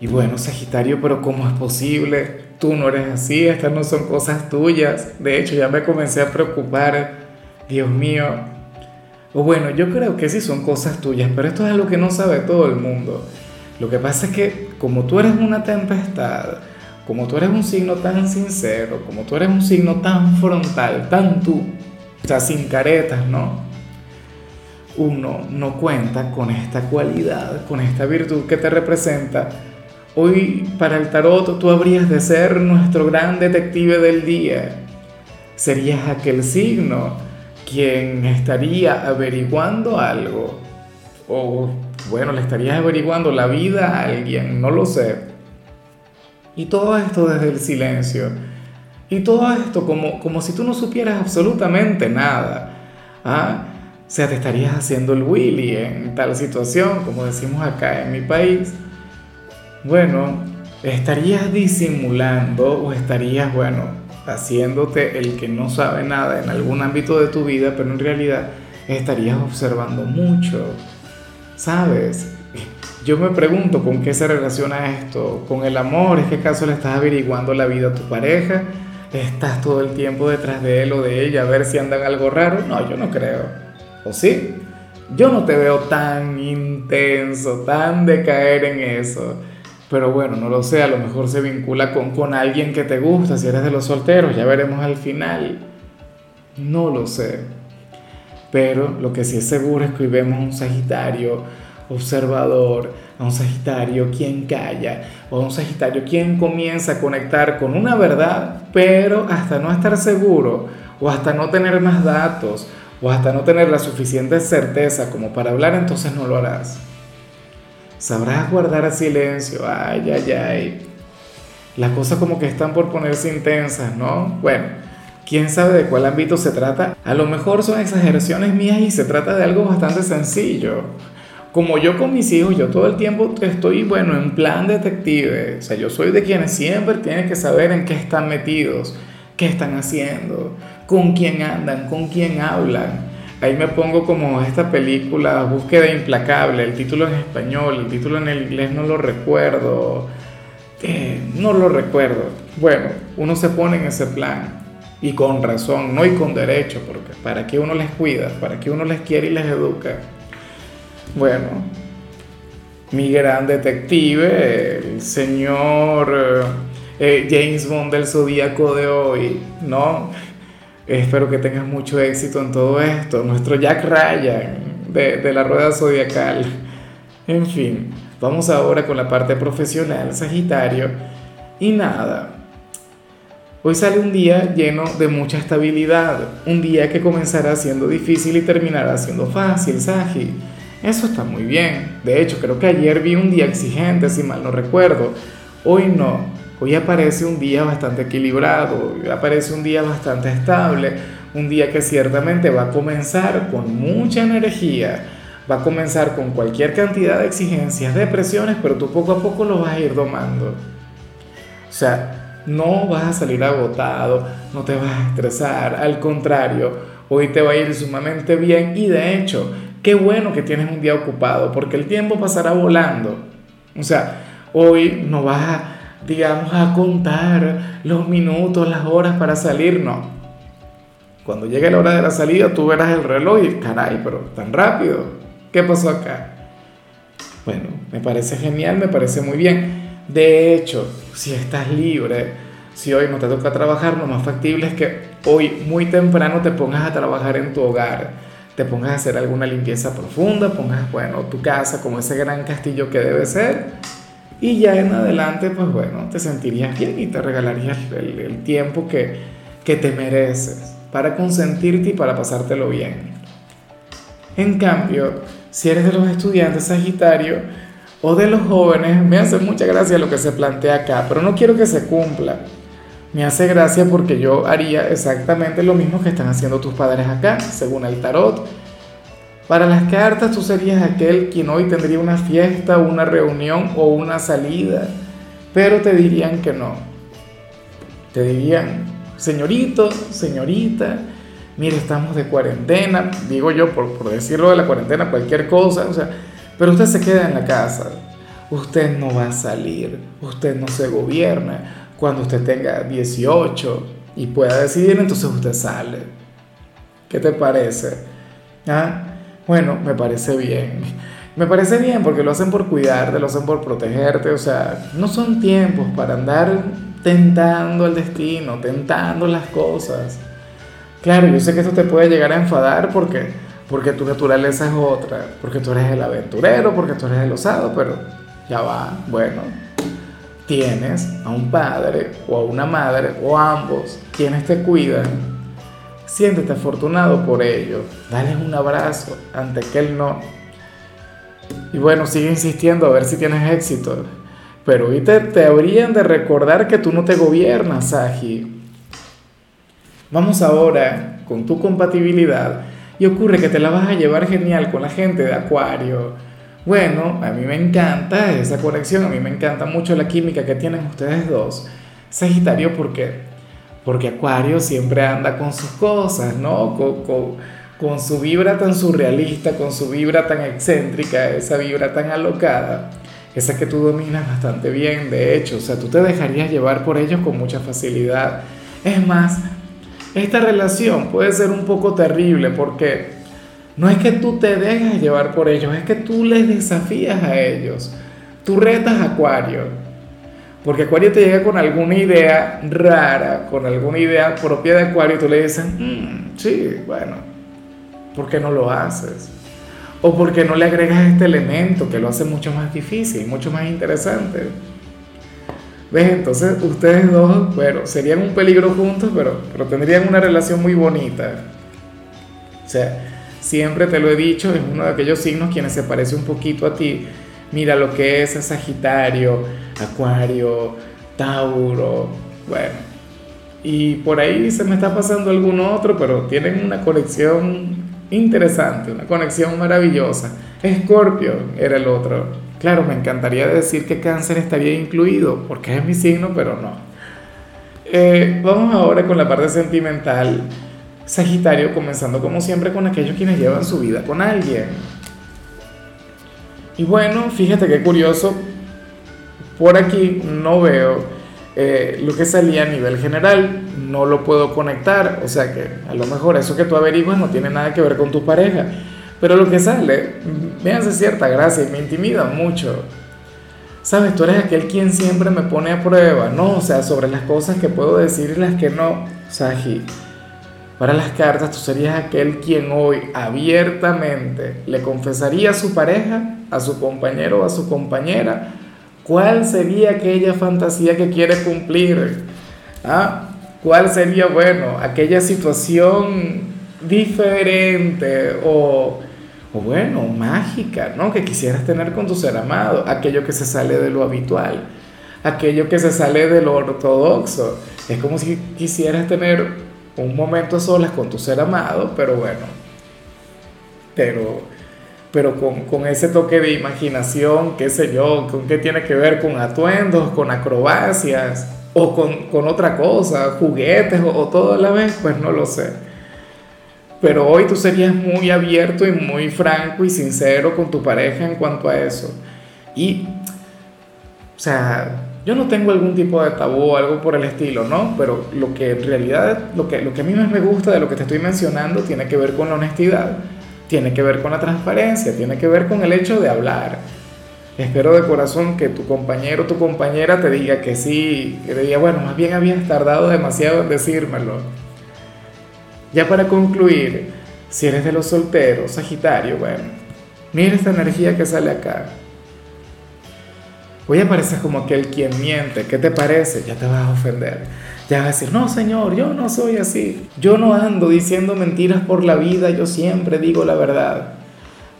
Y bueno, Sagitario, pero ¿cómo es posible? Tú no eres así, estas no son cosas tuyas. De hecho, ya me comencé a preocupar. Dios mío. O bueno, yo creo que sí son cosas tuyas, pero esto es algo que no sabe todo el mundo. Lo que pasa es que como tú eres una tempestad, como tú eres un signo tan sincero, como tú eres un signo tan frontal, tan tú, o sea, sin caretas, ¿no? Uno no cuenta con esta cualidad, con esta virtud que te representa Hoy para el tarot tú habrías de ser nuestro gran detective del día. Serías aquel signo quien estaría averiguando algo. O bueno, le estarías averiguando la vida a alguien, no lo sé. Y todo esto desde el silencio. Y todo esto como, como si tú no supieras absolutamente nada. ¿Ah? O sea, te estarías haciendo el Willy en tal situación, como decimos acá en mi país bueno, estarías disimulando o estarías, bueno, haciéndote el que no sabe nada en algún ámbito de tu vida, pero en realidad estarías observando mucho, ¿sabes? Yo me pregunto con qué se relaciona esto, con el amor, ¿es que acaso le estás averiguando la vida a tu pareja? ¿Estás todo el tiempo detrás de él o de ella a ver si andan algo raro? No, yo no creo. ¿O sí? Yo no te veo tan intenso, tan de caer en eso. Pero bueno, no lo sé, a lo mejor se vincula con, con alguien que te gusta, si eres de los solteros, ya veremos al final. No lo sé. Pero lo que sí es seguro es que hoy vemos un Sagitario observador, a un Sagitario quien calla, o a un Sagitario quien comienza a conectar con una verdad, pero hasta no estar seguro, o hasta no tener más datos, o hasta no tener la suficiente certeza como para hablar, entonces no lo harás. Sabrás guardar silencio. Ay, ay, ay. Las cosas como que están por ponerse intensas, ¿no? Bueno, quién sabe de cuál ámbito se trata. A lo mejor son exageraciones mías y se trata de algo bastante sencillo. Como yo con mis hijos, yo todo el tiempo estoy, bueno, en plan detective. O sea, yo soy de quienes siempre tienen que saber en qué están metidos, qué están haciendo, con quién andan, con quién hablan ahí me pongo como esta película, Búsqueda Implacable, el título en español, el título en el inglés no lo recuerdo, eh, no lo recuerdo. Bueno, uno se pone en ese plan y con razón, no y con derecho, porque para qué uno les cuida, para qué uno les quiere y les educa. Bueno, mi gran detective, el señor eh, James Bond del Zodíaco de hoy, ¿no? Espero que tengas mucho éxito en todo esto. Nuestro Jack Ryan de, la rueda zodiacal. En fin, vamos ahora con la parte profesional, Sagitario. Y nada, Hoy sale un día lleno de mucha estabilidad, un día que comenzará siendo difícil y terminará siendo fácil, Sagi. Eso está muy bien. De hecho, creo que ayer vi un día exigente, si mal no recuerdo. Hoy no. Hoy aparece un día bastante equilibrado, aparece un día bastante estable, un día que ciertamente va a comenzar con mucha energía, va a comenzar con cualquier cantidad de exigencias, de presiones, pero tú poco a poco lo vas a ir domando. O sea, no vas a salir agotado, no te vas a estresar, al contrario, hoy te va a ir sumamente bien y de hecho, qué bueno que tienes un día ocupado, porque el tiempo pasará volando. O sea, hoy no vas a digamos, a contar los minutos, las horas para salir, no. Cuando llegue la hora de la salida, tú verás el reloj y, caray, pero tan rápido, ¿qué pasó acá? Bueno, me parece genial, me parece muy bien. De hecho, si estás libre, si hoy no te toca trabajar, lo más factible es que hoy muy temprano te pongas a trabajar en tu hogar, te pongas a hacer alguna limpieza profunda, pongas, bueno, tu casa como ese gran castillo que debe ser y ya en adelante, pues bueno, te sentirías bien y te regalarías el, tiempo que, que te mereces para consentirte y para pasártelo bien. En cambio, si eres de los estudiantes Sagitario, o de los jóvenes, me hace mucha gracia lo que se plantea acá, pero no quiero que se cumpla. Me hace gracia porque yo haría exactamente lo mismo que están haciendo tus padres acá, según el tarot. Para las cartas tú serías aquel quien hoy tendría una fiesta, una reunión o una salida, pero te dirían que no. Te dirían, señorito, señorita, mire, estamos de cuarentena, digo yo por, por decirlo de la cuarentena, cualquier cosa, o sea, pero usted se queda en la casa, usted no va a salir, usted no se gobierna, cuando usted tenga 18 y pueda decidir, entonces usted sale. ¿Qué te parece? ¿Ah? Bueno, me parece bien. Me parece bien porque lo hacen por cuidarte, lo hacen por protegerte, o sea, no son tiempos para andar tentando el destino, tentando las cosas. Claro, yo sé que esto te puede llegar a enfadar porque, porque tu naturaleza es otra, porque tú eres el aventurero, porque tú eres el osado, pero ya va, bueno, tienes a un padre o a una madre o a ambos quienes te cuidan, siéntete afortunado por ello, dale un abrazo ante que él no. Y bueno, sigue insistiendo a ver si tienes éxito. Pero hoy te, te habrían de recordar que tú no te gobiernas, Saji. Vamos ahora con tu compatibilidad y ocurre que te la vas a llevar genial con la gente de Acuario bueno, a mí me encanta esa conexión, a mí me encanta mucho la química que tienen ustedes dos. Sagitario, ¿por qué? Porque Acuario siempre anda con sus cosas, ¿no? Con, su vibra tan surrealista, con su vibra tan excéntrica, esa vibra tan alocada, esa que tú dominas bastante bien, de hecho, o sea, tú te dejarías llevar por ellos con mucha facilidad. Es más, esta relación puede ser un poco terrible porque no es que tú te dejas llevar por ellos, es que tú les desafías a ellos. Tú retas a Acuario. Porque Acuario te llega con alguna idea rara, con alguna idea propia de Acuario, y tú le dices, mm, sí, bueno, ¿por qué no lo haces? O por qué no le agregas este elemento que lo hace mucho más difícil, mucho más interesante. ¿Ves? Entonces ustedes dos, bueno, serían un peligro juntos, pero, pero tendrían una relación muy bonita. O sea, Siempre te lo he dicho, es uno de aquellos signos quienes se parece un poquito a ti. Mira lo que es Sagitario, Acuario, Tauro, bueno. Y por ahí se me está pasando alguno otro, pero tienen una conexión interesante, una conexión maravillosa. Escorpio era el otro. Claro, me encantaría decir que cáncer estaría incluido, porque es mi signo, pero no. Eh, vamos ahora con la parte sentimental. Sagitario, comenzando como siempre con aquellos quienes llevan su vida con alguien. Y bueno, fíjate qué curioso, por aquí no veo eh, lo que salía a nivel general, no lo puedo conectar, o sea que a lo mejor eso que tú averiguas no tiene nada que ver con tu pareja, pero lo que sale me hace cierta gracia y me intimida mucho. Sabes, tú eres aquel quien siempre me pone a prueba, ¿no? O sea, sobre las cosas que puedo decir y las que no. Sagi, para las cartas, tú serías aquel quien hoy abiertamente le confesaría a su pareja, a su compañero o a su compañera, cuál sería aquella fantasía que quiere cumplir. ¿Ah? ¿Cuál sería, bueno, aquella situación diferente o, o, bueno, mágica, ¿no? Que quisieras tener con tu ser amado, aquello que se sale de lo habitual, aquello que se sale de lo ortodoxo. Es como si quisieras tener un momento a solas con tu ser amado, pero bueno, pero, pero con, con, ese toque de imaginación, qué sé yo, con qué tiene que ver con atuendos, con acrobacias, o con, con otra cosa, juguetes, o, o todo a la vez, pues no lo sé. Pero hoy tú serías muy abierto y muy franco y sincero con tu pareja en cuanto a eso. Y, o sea, yo no tengo algún tipo de tabú o algo por el estilo, ¿no? Pero lo que en realidad, lo que, lo que a mí más me gusta de lo que te estoy mencionando tiene que ver con la honestidad, tiene que ver con la transparencia, tiene que ver con el hecho de hablar. Espero de corazón que tu compañero o tu compañera te diga que sí, que te diga, bueno, más bien habías tardado demasiado en decírmelo. Ya para concluir, si eres de los solteros, Sagitario, bueno, mira esta energía que sale acá. Hoy apareces como aquel quien miente. ¿Qué te parece? Ya te vas a ofender. Ya vas a decir, no, Señor, yo no soy así. Yo no ando diciendo mentiras por la vida, yo siempre digo la verdad.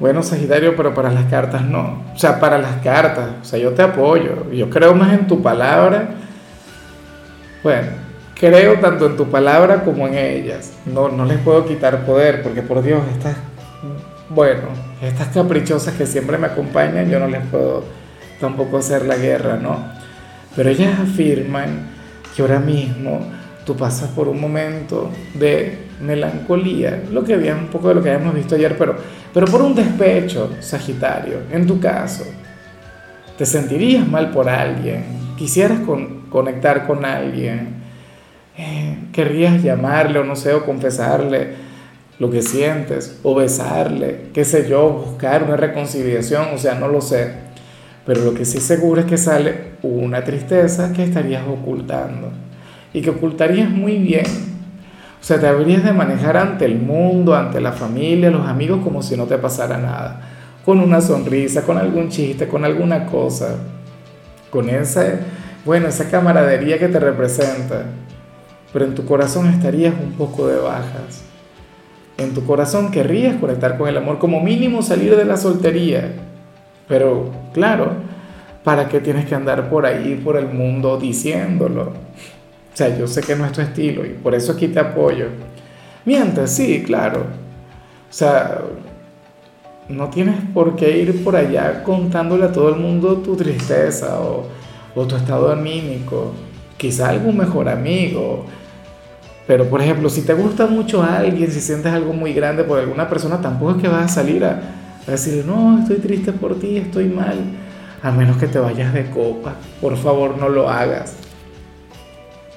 Bueno, Sagitario, pero para las cartas no. O sea, para las cartas, o sea, yo te apoyo. Yo creo más en tu palabra. Bueno, creo tanto en tu palabra como en ellas. No, no les puedo quitar poder, porque por Dios, estas, bueno, estas caprichosas que siempre me acompañan, yo no les puedo tampoco hacer la guerra, ¿no? Pero ellas afirman que ahora mismo tú pasas por un momento de melancolía, lo que había un poco de lo que habíamos visto ayer, pero, pero por un despecho, Sagitario, en tu caso, te sentirías mal por alguien, quisieras conectar con alguien, eh, querrías llamarle o no sé, o confesarle lo que sientes, o besarle, qué sé yo, buscar una reconciliación, o sea, no lo sé. Pero lo que sí seguro es que sale una tristeza que estarías ocultando y que ocultarías muy bien. O sea, te habrías de manejar ante el mundo, ante la familia, los amigos, como si no te pasara nada. Con una sonrisa, con algún chiste, con alguna cosa. Con esa, bueno, esa camaradería que te representa. Pero en tu corazón estarías un poco de bajas. En tu corazón querrías conectar con el amor, como mínimo salir de la soltería. Pero, claro, ¿para qué tienes que andar por ahí, por el mundo, diciéndolo? O sea, yo sé que no es tu estilo y por eso aquí te apoyo. Mientras, sí, claro. O sea, no tienes por qué ir por allá contándole a todo el mundo tu tristeza o, o tu estado anímico. Quizá algún mejor amigo. Pero, por ejemplo, si te gusta mucho a alguien, si sientes algo muy grande por alguna persona, tampoco es que vas a salir a, a decir, no, estoy triste por ti, estoy mal. A menos que te vayas de copa. Por favor, no lo hagas.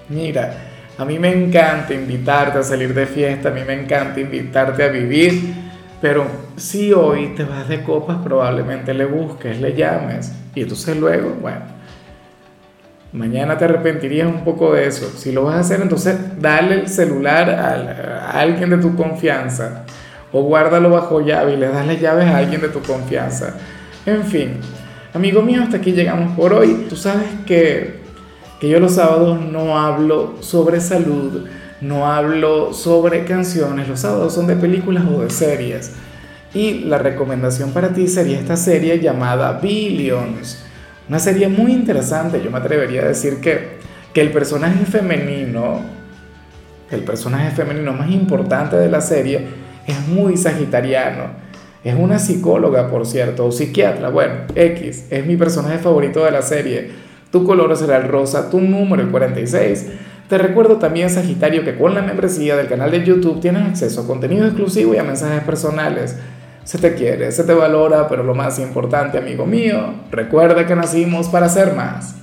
Mira, a mí me encanta invitarte a salir de fiesta, a mí me encanta invitarte a vivir, pero si hoy te vas de copas, probablemente le busques, le llames, y entonces luego, bueno, mañana te arrepentirías un poco de eso. Si lo vas a hacer, entonces dale el celular a, alguien de tu confianza, o guárdalo bajo llave y le das las llaves a alguien de tu confianza. En fin, amigo mío, hasta aquí llegamos por hoy. Tú sabes que que yo los sábados no hablo sobre salud, no hablo sobre canciones, los sábados son de películas o de series. Y la recomendación para ti sería esta serie llamada Billions, una serie muy interesante, yo me atrevería a decir que, que el personaje femenino, el personaje femenino más importante de la serie es muy sagitariano. Es una psicóloga, por cierto, o psiquiatra. Bueno, X, es mi personaje favorito de la serie tu color será el rosa, tu número el 46. Te recuerdo también, Sagitario, que con la membresía del canal de YouTube tienes acceso a contenido exclusivo y a mensajes personales. Se te quiere, se te valora, pero lo más importante, amigo mío, recuerda que nacimos para ser más.